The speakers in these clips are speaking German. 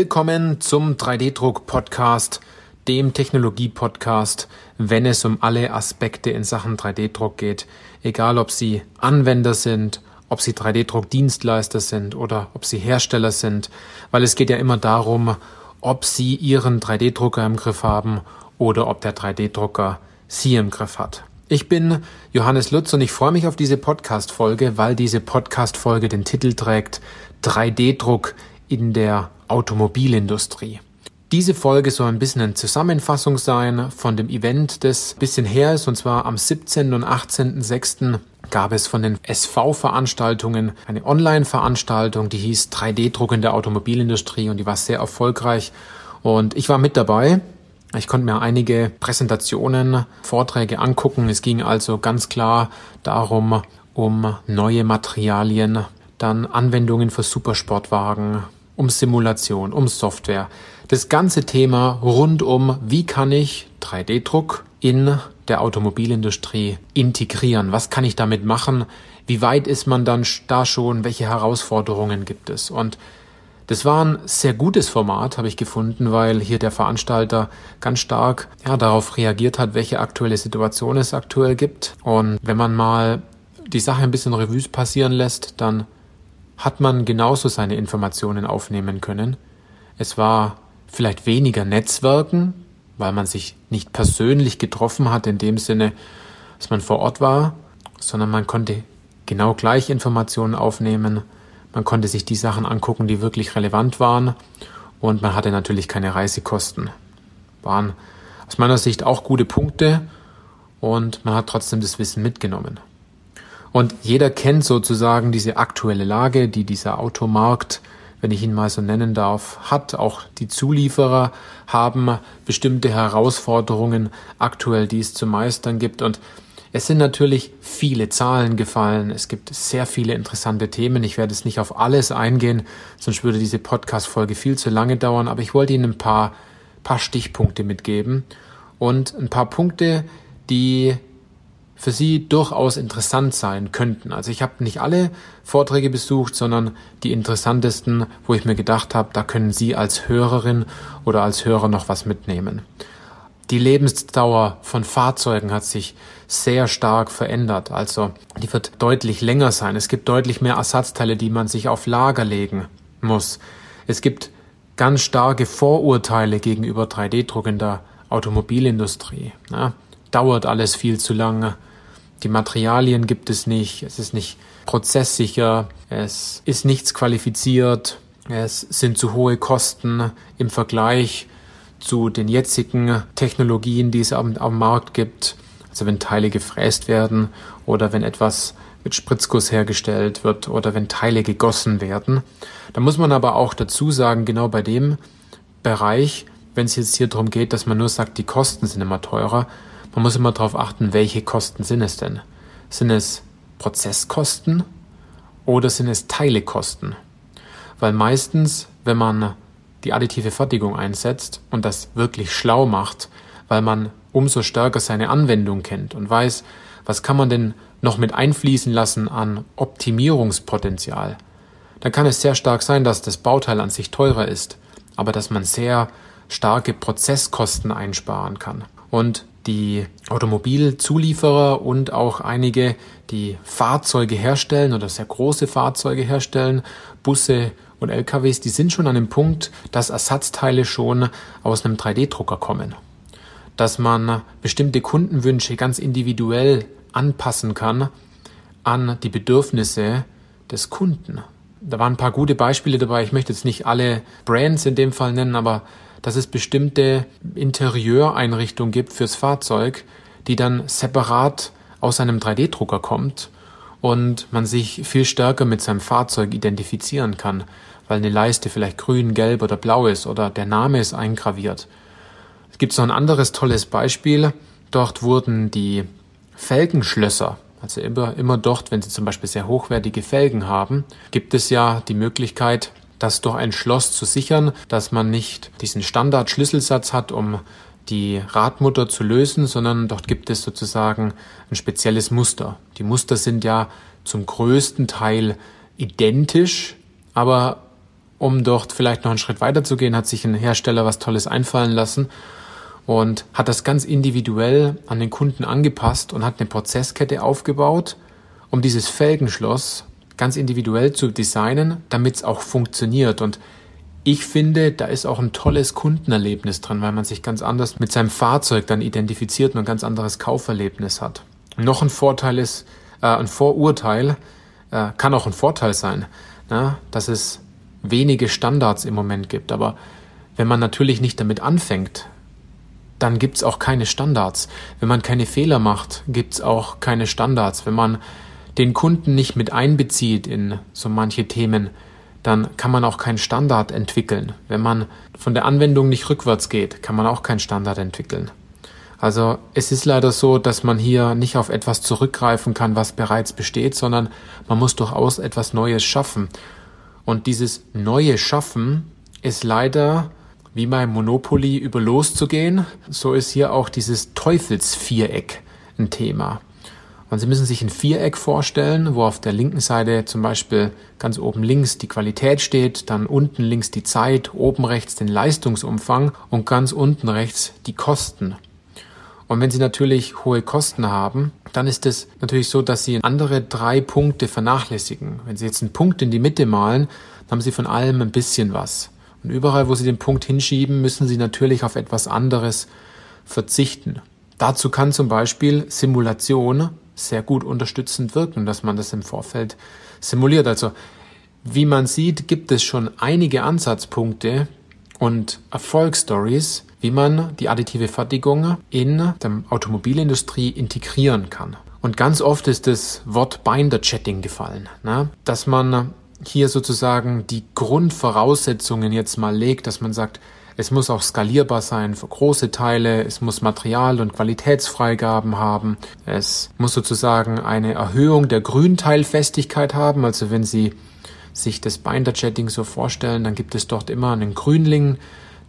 Willkommen zum 3D-Druck-Podcast, dem Technologie-Podcast, wenn es um alle Aspekte in Sachen 3D-Druck geht. Egal, ob Sie Anwender sind, ob Sie 3D-Druck-Dienstleister sind oder ob Sie Hersteller sind, weil es geht ja immer darum, ob Sie Ihren 3D-Drucker im Griff haben oder ob der 3D-Drucker Sie im Griff hat. Ich bin Johannes Lutz und ich freue mich auf diese Podcast-Folge, weil diese Podcast-Folge den Titel trägt 3D-Druck in der Automobilindustrie. Diese Folge soll ein bisschen eine Zusammenfassung sein von dem Event, das bisschen her ist, und zwar am 17. und 18.06. gab es von den SV-Veranstaltungen eine Online-Veranstaltung, die hieß 3D-Druck in der Automobilindustrie und die war sehr erfolgreich. Und ich war mit dabei ich konnte mir einige Präsentationen, Vorträge angucken. Es ging also ganz klar darum, um neue Materialien, dann Anwendungen für Supersportwagen, um Simulation, um Software. Das ganze Thema rund um, wie kann ich 3D-Druck in der Automobilindustrie integrieren? Was kann ich damit machen? Wie weit ist man dann da schon? Welche Herausforderungen gibt es? Und das war ein sehr gutes Format, habe ich gefunden, weil hier der Veranstalter ganz stark ja, darauf reagiert hat, welche aktuelle Situation es aktuell gibt. Und wenn man mal die Sache ein bisschen Revues passieren lässt, dann hat man genauso seine Informationen aufnehmen können. Es war vielleicht weniger Netzwerken, weil man sich nicht persönlich getroffen hat in dem Sinne, dass man vor Ort war, sondern man konnte genau gleich Informationen aufnehmen man konnte sich die Sachen angucken, die wirklich relevant waren. Und man hatte natürlich keine Reisekosten. Waren aus meiner Sicht auch gute Punkte. Und man hat trotzdem das Wissen mitgenommen. Und jeder kennt sozusagen diese aktuelle Lage, die dieser Automarkt, wenn ich ihn mal so nennen darf, hat. Auch die Zulieferer haben bestimmte Herausforderungen aktuell, die es zu meistern gibt. Und es sind natürlich viele Zahlen gefallen. Es gibt sehr viele interessante Themen. Ich werde es nicht auf alles eingehen, sonst würde diese Podcast-Folge viel zu lange dauern. Aber ich wollte Ihnen ein paar, paar Stichpunkte mitgeben und ein paar Punkte, die für Sie durchaus interessant sein könnten. Also ich habe nicht alle Vorträge besucht, sondern die interessantesten, wo ich mir gedacht habe, da können Sie als Hörerin oder als Hörer noch was mitnehmen. Die Lebensdauer von Fahrzeugen hat sich sehr stark verändert. Also die wird deutlich länger sein. Es gibt deutlich mehr Ersatzteile, die man sich auf Lager legen muss. Es gibt ganz starke Vorurteile gegenüber 3D-Druck in der Automobilindustrie. Ja, dauert alles viel zu lange. Die Materialien gibt es nicht. Es ist nicht prozesssicher. Es ist nichts qualifiziert. Es sind zu hohe Kosten im Vergleich zu den jetzigen Technologien, die es am, am Markt gibt. Also wenn Teile gefräst werden oder wenn etwas mit Spritzguss hergestellt wird oder wenn Teile gegossen werden. Da muss man aber auch dazu sagen, genau bei dem Bereich, wenn es jetzt hier darum geht, dass man nur sagt, die Kosten sind immer teurer, man muss immer darauf achten, welche Kosten sind es denn? Sind es Prozesskosten oder sind es Teilekosten? Weil meistens, wenn man die additive Fertigung einsetzt und das wirklich schlau macht, weil man umso stärker seine Anwendung kennt und weiß, was kann man denn noch mit einfließen lassen an Optimierungspotenzial, dann kann es sehr stark sein, dass das Bauteil an sich teurer ist, aber dass man sehr starke Prozesskosten einsparen kann. Und die Automobilzulieferer und auch einige, die Fahrzeuge herstellen oder sehr große Fahrzeuge herstellen, Busse und LKWs, die sind schon an dem Punkt, dass Ersatzteile schon aus einem 3D-Drucker kommen dass man bestimmte Kundenwünsche ganz individuell anpassen kann an die Bedürfnisse des Kunden. Da waren ein paar gute Beispiele dabei. Ich möchte jetzt nicht alle Brands in dem Fall nennen, aber dass es bestimmte Interieureinrichtungen gibt fürs Fahrzeug, die dann separat aus einem 3D-Drucker kommt und man sich viel stärker mit seinem Fahrzeug identifizieren kann, weil eine Leiste vielleicht grün, gelb oder blau ist oder der Name ist eingraviert gibt es noch ein anderes tolles Beispiel. Dort wurden die Felgenschlösser, also immer, immer dort, wenn Sie zum Beispiel sehr hochwertige Felgen haben, gibt es ja die Möglichkeit, das durch ein Schloss zu sichern, dass man nicht diesen Standardschlüsselsatz hat, um die Radmutter zu lösen, sondern dort gibt es sozusagen ein spezielles Muster. Die Muster sind ja zum größten Teil identisch, aber um dort vielleicht noch einen Schritt weiter zu gehen, hat sich ein Hersteller was Tolles einfallen lassen und hat das ganz individuell an den Kunden angepasst und hat eine Prozesskette aufgebaut, um dieses Felgenschloss ganz individuell zu designen, damit es auch funktioniert. Und ich finde, da ist auch ein tolles Kundenerlebnis drin, weil man sich ganz anders mit seinem Fahrzeug dann identifiziert und ein ganz anderes Kauferlebnis hat. Noch ein Vorteil ist, äh, ein Vorurteil äh, kann auch ein Vorteil sein, ne? dass es wenige Standards im Moment gibt. Aber wenn man natürlich nicht damit anfängt, dann gibt's auch keine Standards. Wenn man keine Fehler macht, gibt's auch keine Standards. Wenn man den Kunden nicht mit einbezieht in so manche Themen, dann kann man auch keinen Standard entwickeln. Wenn man von der Anwendung nicht rückwärts geht, kann man auch keinen Standard entwickeln. Also es ist leider so, dass man hier nicht auf etwas zurückgreifen kann, was bereits besteht, sondern man muss durchaus etwas Neues schaffen. Und dieses neue Schaffen ist leider wie beim Monopoly über loszugehen, so ist hier auch dieses Teufelsviereck ein Thema. Und Sie müssen sich ein Viereck vorstellen, wo auf der linken Seite zum Beispiel ganz oben links die Qualität steht, dann unten links die Zeit, oben rechts den Leistungsumfang und ganz unten rechts die Kosten. Und wenn Sie natürlich hohe Kosten haben, dann ist es natürlich so, dass Sie andere drei Punkte vernachlässigen. Wenn Sie jetzt einen Punkt in die Mitte malen, dann haben Sie von allem ein bisschen was. Und überall, wo Sie den Punkt hinschieben, müssen Sie natürlich auf etwas anderes verzichten. Dazu kann zum Beispiel Simulation sehr gut unterstützend wirken, dass man das im Vorfeld simuliert. Also wie man sieht, gibt es schon einige Ansatzpunkte und Erfolgsstories, wie man die additive Fertigung in der Automobilindustrie integrieren kann. Und ganz oft ist das Wort Binder Chatting gefallen, ne? dass man hier sozusagen die Grundvoraussetzungen jetzt mal legt, dass man sagt, es muss auch skalierbar sein für große Teile. Es muss Material- und Qualitätsfreigaben haben. Es muss sozusagen eine Erhöhung der Grünteilfestigkeit haben. Also wenn Sie sich das Binder-Jetting so vorstellen, dann gibt es dort immer einen Grünling,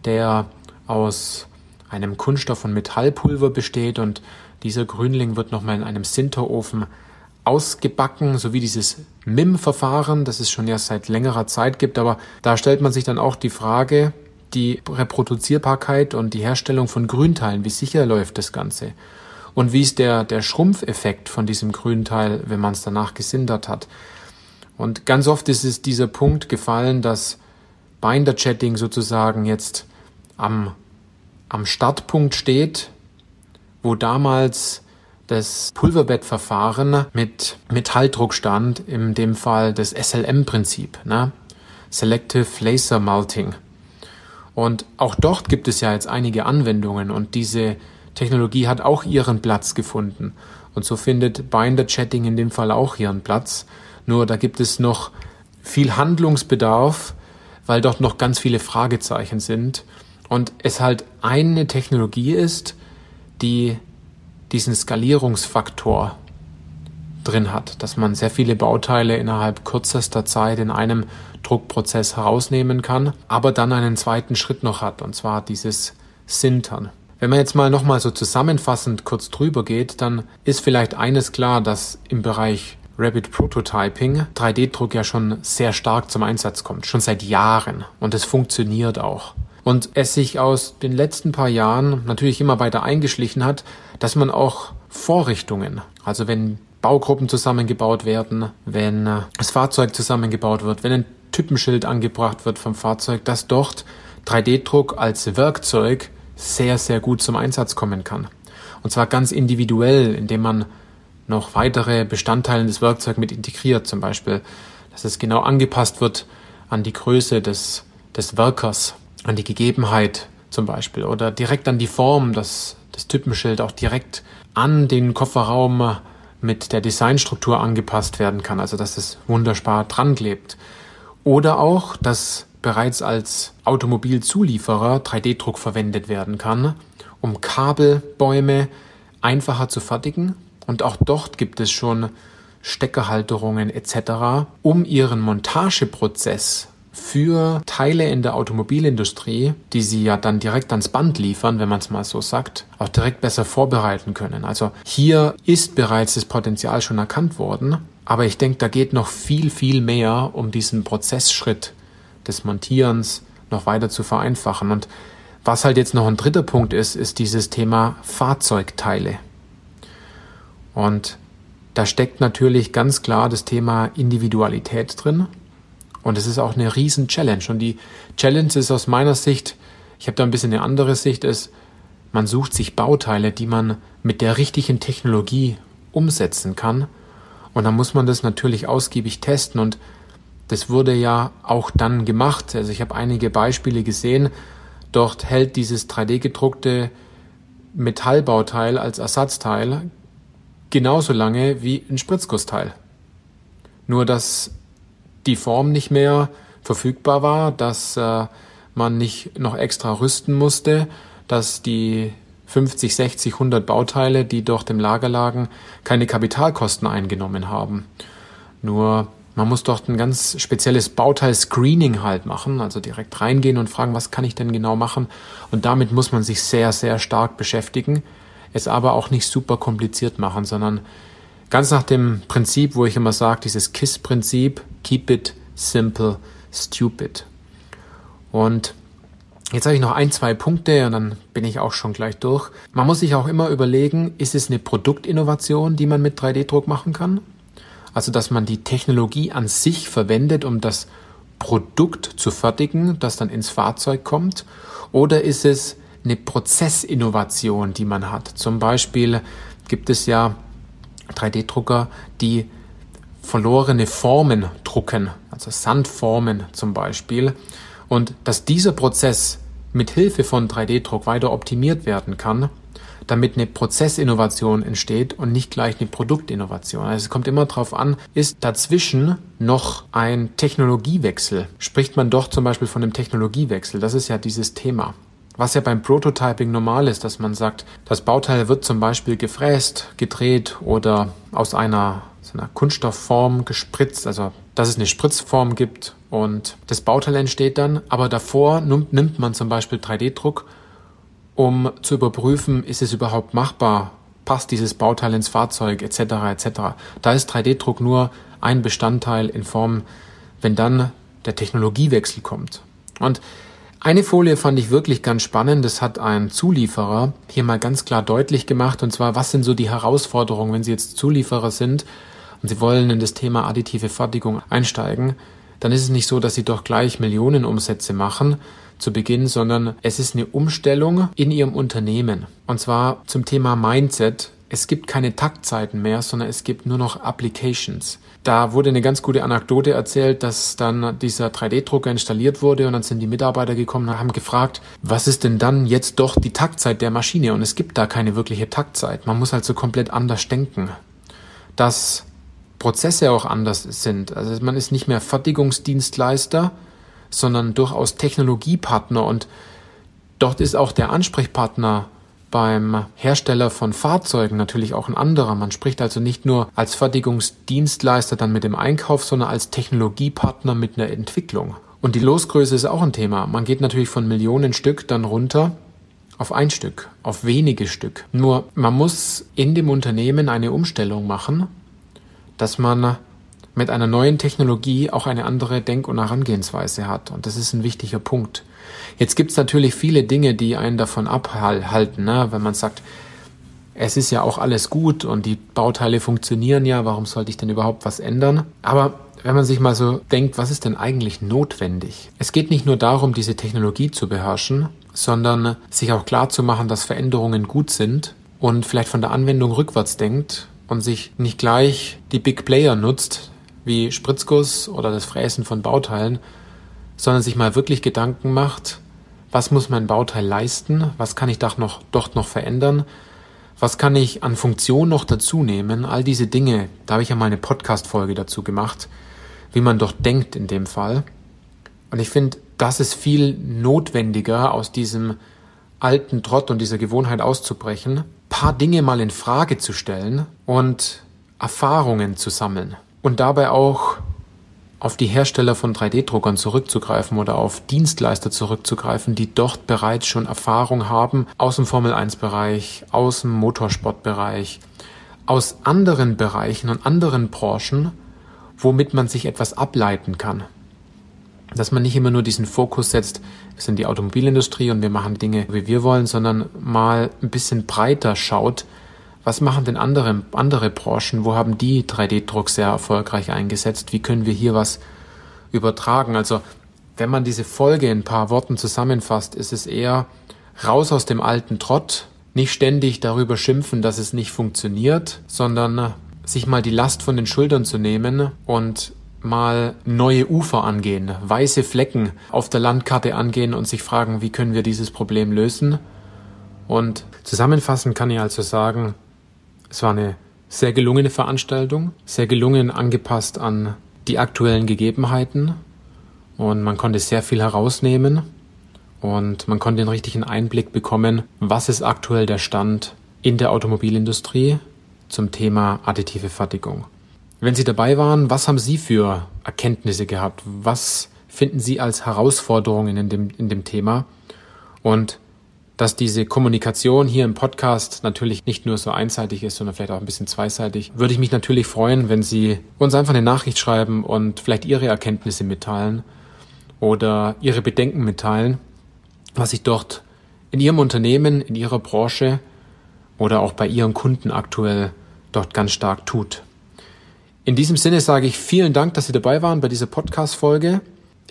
der aus einem Kunststoff- und Metallpulver besteht und dieser Grünling wird nochmal in einem Sinterofen ausgebacken, so wie dieses MIM-Verfahren, das es schon ja seit längerer Zeit gibt. Aber da stellt man sich dann auch die Frage, die Reproduzierbarkeit und die Herstellung von Grünteilen, wie sicher läuft das Ganze? Und wie ist der, der Schrumpfeffekt von diesem Grünteil, wenn man es danach gesindert hat? Und ganz oft ist es dieser Punkt gefallen, dass Binder-Chatting sozusagen jetzt am, am Startpunkt steht, wo damals das Pulverbettverfahren mit Metalldruck stand, in dem Fall das SLM-Prinzip, ne? Selective Laser Melting. Und auch dort gibt es ja jetzt einige Anwendungen und diese Technologie hat auch ihren Platz gefunden. Und so findet Binder Chatting in dem Fall auch ihren Platz. Nur da gibt es noch viel Handlungsbedarf, weil dort noch ganz viele Fragezeichen sind und es halt eine Technologie ist, die diesen Skalierungsfaktor drin hat, dass man sehr viele Bauteile innerhalb kürzester Zeit in einem Druckprozess herausnehmen kann, aber dann einen zweiten Schritt noch hat, und zwar dieses Sintern. Wenn man jetzt mal nochmal so zusammenfassend kurz drüber geht, dann ist vielleicht eines klar, dass im Bereich Rapid Prototyping 3D-Druck ja schon sehr stark zum Einsatz kommt, schon seit Jahren und es funktioniert auch. Und es sich aus den letzten paar Jahren natürlich immer weiter eingeschlichen hat, dass man auch Vorrichtungen, also wenn Baugruppen zusammengebaut werden, wenn äh, das Fahrzeug zusammengebaut wird, wenn ein Typenschild angebracht wird vom Fahrzeug, dass dort 3D-Druck als Werkzeug sehr, sehr gut zum Einsatz kommen kann. Und zwar ganz individuell, indem man noch weitere Bestandteile des Werkzeugs mit integriert, zum Beispiel, dass es genau angepasst wird an die Größe des, des Werkers, an die Gegebenheit zum Beispiel oder direkt an die Form, dass das Typenschild auch direkt an den Kofferraum mit der Designstruktur angepasst werden kann, also dass es wunderbar dran klebt. Oder auch, dass bereits als Automobilzulieferer 3D-Druck verwendet werden kann, um Kabelbäume einfacher zu fertigen. Und auch dort gibt es schon Steckerhalterungen etc., um ihren Montageprozess für Teile in der Automobilindustrie, die sie ja dann direkt ans Band liefern, wenn man es mal so sagt, auch direkt besser vorbereiten können. Also hier ist bereits das Potenzial schon erkannt worden, aber ich denke, da geht noch viel, viel mehr, um diesen Prozessschritt des Montierens noch weiter zu vereinfachen. Und was halt jetzt noch ein dritter Punkt ist, ist dieses Thema Fahrzeugteile. Und da steckt natürlich ganz klar das Thema Individualität drin. Und es ist auch eine riesen Challenge. Und die Challenge ist aus meiner Sicht, ich habe da ein bisschen eine andere Sicht, ist, man sucht sich Bauteile, die man mit der richtigen Technologie umsetzen kann. Und dann muss man das natürlich ausgiebig testen. Und das wurde ja auch dann gemacht. Also ich habe einige Beispiele gesehen. Dort hält dieses 3D-gedruckte Metallbauteil als Ersatzteil genauso lange wie ein Spritzgussteil. Nur dass die Form nicht mehr verfügbar war, dass äh, man nicht noch extra rüsten musste, dass die 50, 60, 100 Bauteile, die dort im Lager lagen, keine Kapitalkosten eingenommen haben. Nur man muss dort ein ganz spezielles Bauteil-Screening halt machen, also direkt reingehen und fragen, was kann ich denn genau machen? Und damit muss man sich sehr, sehr stark beschäftigen, es aber auch nicht super kompliziert machen, sondern ganz nach dem Prinzip, wo ich immer sage, dieses KISS-Prinzip, keep it simple, stupid. Und Jetzt habe ich noch ein, zwei Punkte und dann bin ich auch schon gleich durch. Man muss sich auch immer überlegen, ist es eine Produktinnovation, die man mit 3D-Druck machen kann? Also, dass man die Technologie an sich verwendet, um das Produkt zu fertigen, das dann ins Fahrzeug kommt? Oder ist es eine Prozessinnovation, die man hat. Zum Beispiel gibt es ja 3D-Drucker, die verlorene Formen drucken, also Sandformen zum Beispiel. Und dass dieser Prozess mit Hilfe von 3D-Druck weiter optimiert werden kann, damit eine Prozessinnovation entsteht und nicht gleich eine Produktinnovation. Also es kommt immer darauf an, ist dazwischen noch ein Technologiewechsel? Spricht man doch zum Beispiel von einem Technologiewechsel? Das ist ja dieses Thema. Was ja beim Prototyping normal ist, dass man sagt, das Bauteil wird zum Beispiel gefräst, gedreht oder aus einer, so einer Kunststoffform gespritzt, also dass es eine Spritzform gibt und das Bauteil entsteht dann, aber davor nimmt, man zum Beispiel 3D-Druck, um zu überprüfen, ist es überhaupt machbar, passt dieses Bauteil ins Fahrzeug etc. etc. Da ist 3D-Druck nur ein Bestandteil in Form, wenn dann der Technologiewechsel kommt. Und eine Folie fand ich wirklich ganz spannend. Das hat ein Zulieferer hier mal ganz klar deutlich gemacht. Und zwar, was sind so die Herausforderungen, wenn Sie jetzt Zulieferer sind und Sie wollen in das Thema additive Fertigung einsteigen? Dann ist es nicht so, dass Sie doch gleich Millionen Umsätze machen zu Beginn, sondern es ist eine Umstellung in Ihrem Unternehmen. Und zwar zum Thema Mindset. Es gibt keine Taktzeiten mehr, sondern es gibt nur noch Applications. Da wurde eine ganz gute Anekdote erzählt, dass dann dieser 3D-Drucker installiert wurde und dann sind die Mitarbeiter gekommen und haben gefragt, was ist denn dann jetzt doch die Taktzeit der Maschine? Und es gibt da keine wirkliche Taktzeit. Man muss also komplett anders denken. Dass Prozesse auch anders sind. Also man ist nicht mehr Fertigungsdienstleister, sondern durchaus Technologiepartner und dort ist auch der Ansprechpartner beim Hersteller von Fahrzeugen natürlich auch ein anderer. Man spricht also nicht nur als Fertigungsdienstleister dann mit dem Einkauf, sondern als Technologiepartner mit einer Entwicklung. Und die Losgröße ist auch ein Thema. Man geht natürlich von Millionen Stück dann runter auf ein Stück, auf wenige Stück. Nur man muss in dem Unternehmen eine Umstellung machen, dass man mit einer neuen Technologie auch eine andere Denk- und Herangehensweise hat. Und das ist ein wichtiger Punkt. Jetzt gibt es natürlich viele Dinge, die einen davon abhalten, ne? wenn man sagt, es ist ja auch alles gut und die Bauteile funktionieren ja, warum sollte ich denn überhaupt was ändern? Aber wenn man sich mal so denkt, was ist denn eigentlich notwendig? Es geht nicht nur darum, diese Technologie zu beherrschen, sondern sich auch klar zu machen, dass Veränderungen gut sind und vielleicht von der Anwendung rückwärts denkt und sich nicht gleich die Big Player nutzt, wie Spritzguss oder das Fräsen von Bauteilen, sondern sich mal wirklich Gedanken macht, was muss mein Bauteil leisten, was kann ich doch noch, dort noch verändern, was kann ich an Funktion noch dazu nehmen, all diese Dinge, da habe ich ja mal eine Podcast-Folge dazu gemacht, wie man doch denkt in dem Fall. Und ich finde, das ist viel notwendiger, aus diesem alten Trott und dieser Gewohnheit auszubrechen, paar Dinge mal in Frage zu stellen und Erfahrungen zu sammeln und dabei auch auf die Hersteller von 3D-Druckern zurückzugreifen oder auf Dienstleister zurückzugreifen, die dort bereits schon Erfahrung haben aus dem Formel-1-Bereich, aus dem Motorsportbereich, aus anderen Bereichen und anderen Branchen, womit man sich etwas ableiten kann. dass man nicht immer nur diesen Fokus setzt, wir sind die Automobilindustrie und wir machen Dinge, wie wir wollen, sondern mal ein bisschen breiter schaut, was machen denn andere, andere Branchen, wo haben die 3D-Druck sehr erfolgreich eingesetzt, wie können wir hier was übertragen. Also wenn man diese Folge in ein paar Worten zusammenfasst, ist es eher raus aus dem alten Trott, nicht ständig darüber schimpfen, dass es nicht funktioniert, sondern sich mal die Last von den Schultern zu nehmen und mal neue Ufer angehen, weiße Flecken auf der Landkarte angehen und sich fragen, wie können wir dieses Problem lösen. Und zusammenfassend kann ich also sagen, es war eine sehr gelungene Veranstaltung, sehr gelungen angepasst an die aktuellen Gegebenheiten und man konnte sehr viel herausnehmen und man konnte den richtigen Einblick bekommen, was ist aktuell der Stand in der Automobilindustrie zum Thema additive Fertigung. Wenn Sie dabei waren, was haben Sie für Erkenntnisse gehabt? Was finden Sie als Herausforderungen in dem, in dem Thema? Und dass diese Kommunikation hier im Podcast natürlich nicht nur so einseitig ist, sondern vielleicht auch ein bisschen zweiseitig, würde ich mich natürlich freuen, wenn Sie uns einfach eine Nachricht schreiben und vielleicht Ihre Erkenntnisse mitteilen oder Ihre Bedenken mitteilen, was sich dort in Ihrem Unternehmen, in Ihrer Branche oder auch bei Ihren Kunden aktuell dort ganz stark tut. In diesem Sinne sage ich vielen Dank, dass Sie dabei waren bei dieser Podcast-Folge.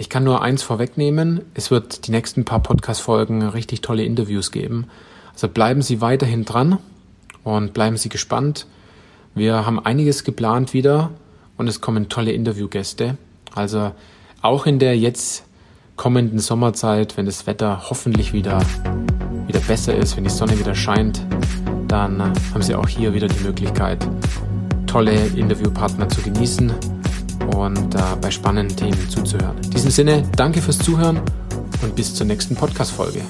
Ich kann nur eins vorwegnehmen. Es wird die nächsten paar Podcast-Folgen richtig tolle Interviews geben. Also bleiben Sie weiterhin dran und bleiben Sie gespannt. Wir haben einiges geplant wieder und es kommen tolle Interviewgäste. Also auch in der jetzt kommenden Sommerzeit, wenn das Wetter hoffentlich wieder, wieder besser ist, wenn die Sonne wieder scheint, dann haben Sie auch hier wieder die Möglichkeit, tolle Interviewpartner zu genießen und äh, bei spannenden Themen zuzuhören. In diesem Sinne, danke fürs Zuhören und bis zur nächsten Podcast-Folge.